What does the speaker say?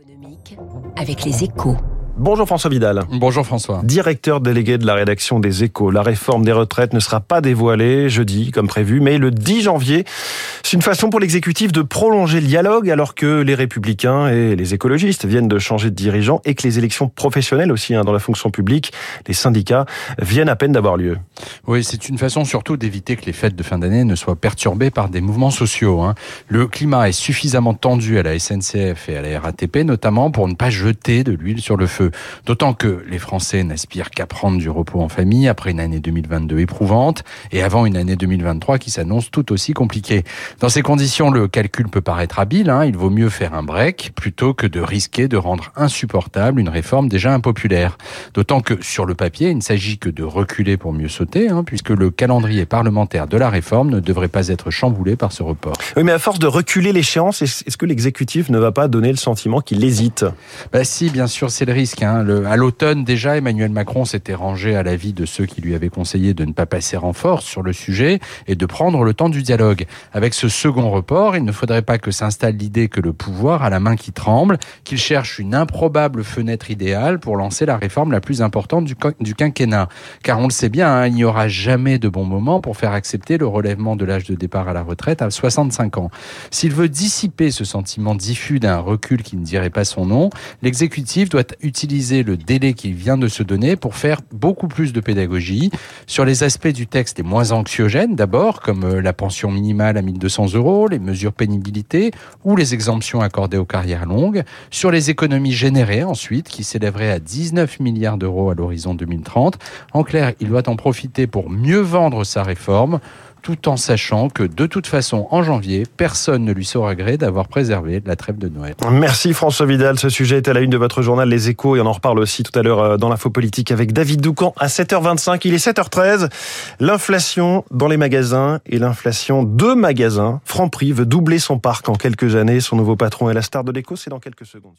économique avec les échos. Bonjour François Vidal. Bonjour François. Directeur délégué de la rédaction des Échos. La réforme des retraites ne sera pas dévoilée jeudi comme prévu, mais le 10 janvier. C'est une façon pour l'exécutif de prolonger le dialogue alors que les républicains et les écologistes viennent de changer de dirigeant et que les élections professionnelles aussi hein, dans la fonction publique, les syndicats, viennent à peine d'avoir lieu. Oui, c'est une façon surtout d'éviter que les fêtes de fin d'année ne soient perturbées par des mouvements sociaux. Hein. Le climat est suffisamment tendu à la SNCF et à la RATP notamment pour ne pas jeter de l'huile sur le feu. D'autant que les Français n'aspirent qu'à prendre du repos en famille après une année 2022 éprouvante et avant une année 2023 qui s'annonce tout aussi compliquée. Dans ces conditions, le calcul peut paraître habile. Hein. Il vaut mieux faire un break plutôt que de risquer de rendre insupportable une réforme déjà impopulaire. D'autant que sur le papier, il ne s'agit que de reculer pour mieux sauter, hein, puisque le calendrier parlementaire de la réforme ne devrait pas être chamboulé par ce report. Oui, mais à force de reculer l'échéance, est-ce que l'exécutif ne va pas donner le sentiment qu'il hésite? Bah Si, bien sûr, c'est le risque. Hein. à l'automne déjà, Emmanuel Macron s'était rangé à l'avis de ceux qui lui avaient conseillé de ne pas passer en force sur le sujet et de prendre le temps du dialogue. Avec ce second report, il ne faudrait pas que s'installe l'idée que le pouvoir a la main qui tremble, qu'il cherche une improbable fenêtre idéale pour lancer la réforme la plus importante du, du quinquennat. Car on le sait bien, hein, il n'y aura jamais de bon moment pour faire accepter le relèvement de l'âge de départ à la retraite à 65 ans. S'il veut dissiper ce sentiment diffus d'un recul qui ne dirait pas son nom, l'exécutif doit utiliser le délai qui vient de se donner pour faire beaucoup plus de pédagogie sur les aspects du texte les moins anxiogènes d'abord, comme euh, la pension minimale à 1200 euros, les mesures pénibilité ou les exemptions accordées aux carrières longues, sur les économies générées ensuite, qui s'élèveraient à 19 milliards d'euros à l'horizon 2030. En clair, il doit en profiter pour mieux vendre sa réforme, tout en sachant que de toute façon, en janvier, personne ne lui saura gré d'avoir préservé la trêve de Noël. Merci François Vidal. Ce sujet est à la une de votre journal Les Échos et on en reparle aussi tout à l'heure euh, dans l'info politique avec David Doucan à 7h25. Il est 7h13. L'inflation dans les magasins et l'inflation de magasins. Franprix veut doubler son parc en quelques années. Son nouveau patron est la star de l'écho. C'est dans quelques secondes.